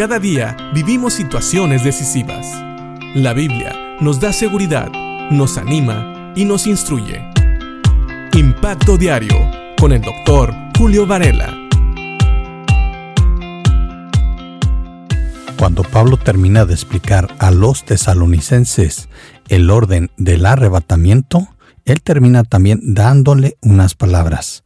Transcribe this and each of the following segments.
Cada día vivimos situaciones decisivas. La Biblia nos da seguridad, nos anima y nos instruye. Impacto Diario con el doctor Julio Varela. Cuando Pablo termina de explicar a los tesalonicenses el orden del arrebatamiento, él termina también dándole unas palabras.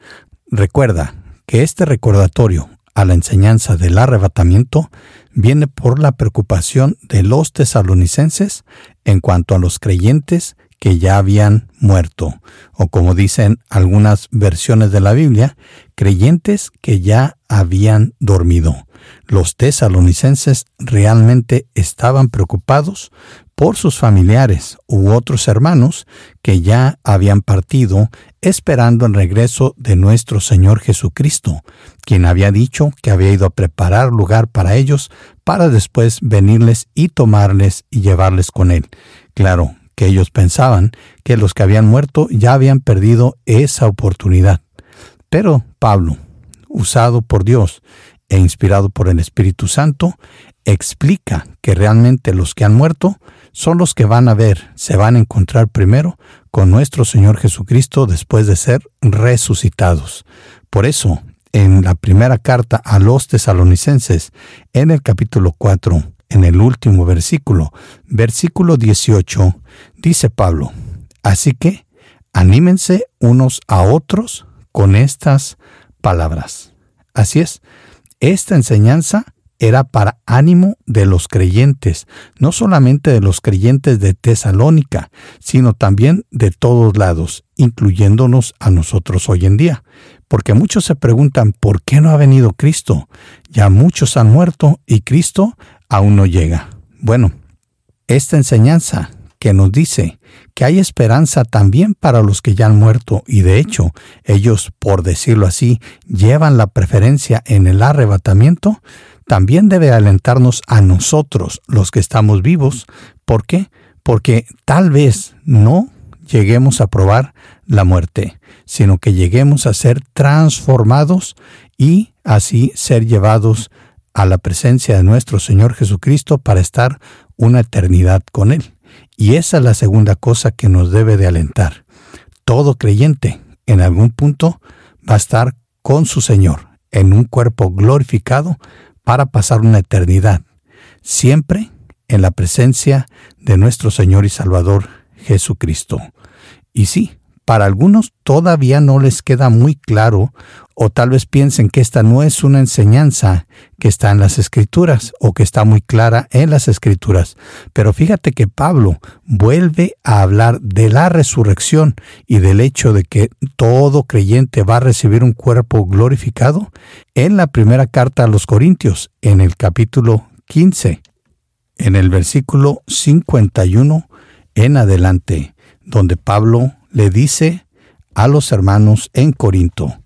Recuerda que este recordatorio a la enseñanza del arrebatamiento viene por la preocupación de los tesalonicenses en cuanto a los creyentes que ya habían muerto, o como dicen algunas versiones de la Biblia, creyentes que ya habían dormido. Los tesalonicenses realmente estaban preocupados por sus familiares u otros hermanos que ya habían partido esperando el regreso de nuestro Señor Jesucristo, quien había dicho que había ido a preparar lugar para ellos para después venirles y tomarles y llevarles con él. Claro que ellos pensaban que los que habían muerto ya habían perdido esa oportunidad. Pero Pablo, usado por Dios e inspirado por el Espíritu Santo, explica que realmente los que han muerto son los que van a ver, se van a encontrar primero con nuestro Señor Jesucristo después de ser resucitados. Por eso, en la primera carta a los tesalonicenses, en el capítulo 4, en el último versículo, versículo 18, dice Pablo, así que anímense unos a otros con estas palabras. Así es, esta enseñanza era para ánimo de los creyentes, no solamente de los creyentes de Tesalónica, sino también de todos lados, incluyéndonos a nosotros hoy en día. Porque muchos se preguntan, ¿por qué no ha venido Cristo? Ya muchos han muerto y Cristo aún no llega. Bueno, esta enseñanza que nos dice que hay esperanza también para los que ya han muerto y de hecho ellos, por decirlo así, llevan la preferencia en el arrebatamiento, también debe alentarnos a nosotros, los que estamos vivos. ¿Por qué? Porque tal vez no lleguemos a probar la muerte, sino que lleguemos a ser transformados y así ser llevados a la presencia de nuestro Señor Jesucristo para estar una eternidad con Él. Y esa es la segunda cosa que nos debe de alentar. Todo creyente en algún punto va a estar con su Señor en un cuerpo glorificado para pasar una eternidad, siempre en la presencia de nuestro Señor y Salvador Jesucristo. Y sí, para algunos todavía no les queda muy claro o tal vez piensen que esta no es una enseñanza que está en las escrituras o que está muy clara en las escrituras. Pero fíjate que Pablo vuelve a hablar de la resurrección y del hecho de que todo creyente va a recibir un cuerpo glorificado en la primera carta a los Corintios, en el capítulo 15, en el versículo 51 en adelante, donde Pablo le dice a los hermanos en Corinto,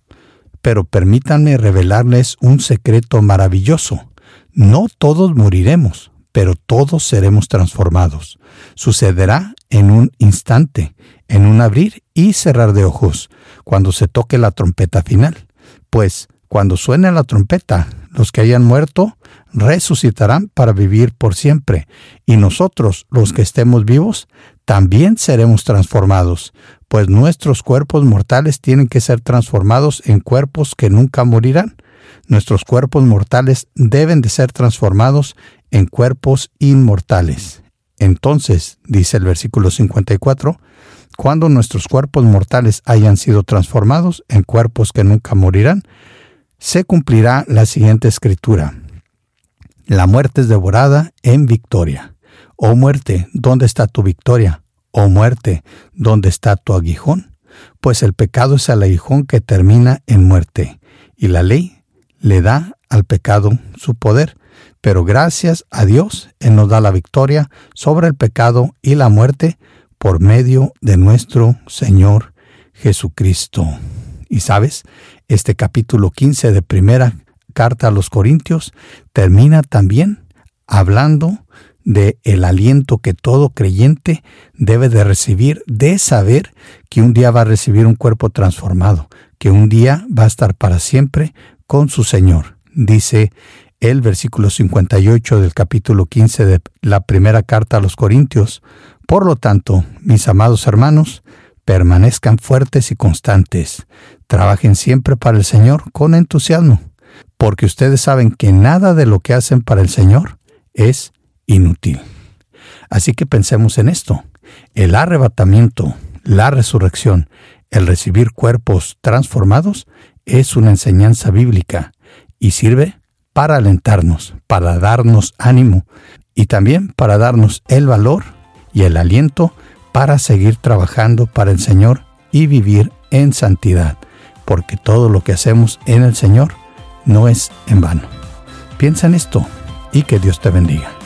pero permítanme revelarles un secreto maravilloso. No todos moriremos, pero todos seremos transformados. Sucederá en un instante, en un abrir y cerrar de ojos, cuando se toque la trompeta final. Pues cuando suene la trompeta, los que hayan muerto resucitarán para vivir por siempre, y nosotros, los que estemos vivos, también seremos transformados, pues nuestros cuerpos mortales tienen que ser transformados en cuerpos que nunca morirán. Nuestros cuerpos mortales deben de ser transformados en cuerpos inmortales. Entonces, dice el versículo 54, cuando nuestros cuerpos mortales hayan sido transformados en cuerpos que nunca morirán, se cumplirá la siguiente escritura. La muerte es devorada en victoria. Oh muerte, ¿dónde está tu victoria? Oh muerte, ¿dónde está tu aguijón? Pues el pecado es el aguijón que termina en muerte, y la ley le da al pecado su poder. Pero gracias a Dios, Él nos da la victoria sobre el pecado y la muerte por medio de nuestro Señor Jesucristo. Y sabes, este capítulo 15 de primera carta a los Corintios termina también hablando de el aliento que todo creyente debe de recibir de saber que un día va a recibir un cuerpo transformado, que un día va a estar para siempre con su Señor. Dice el versículo 58 del capítulo 15 de la primera carta a los Corintios. Por lo tanto, mis amados hermanos, permanezcan fuertes y constantes. Trabajen siempre para el Señor con entusiasmo, porque ustedes saben que nada de lo que hacen para el Señor es inútil. Así que pensemos en esto. El arrebatamiento, la resurrección, el recibir cuerpos transformados es una enseñanza bíblica y sirve para alentarnos, para darnos ánimo y también para darnos el valor y el aliento para seguir trabajando para el Señor y vivir en santidad, porque todo lo que hacemos en el Señor no es en vano. Piensa en esto y que Dios te bendiga.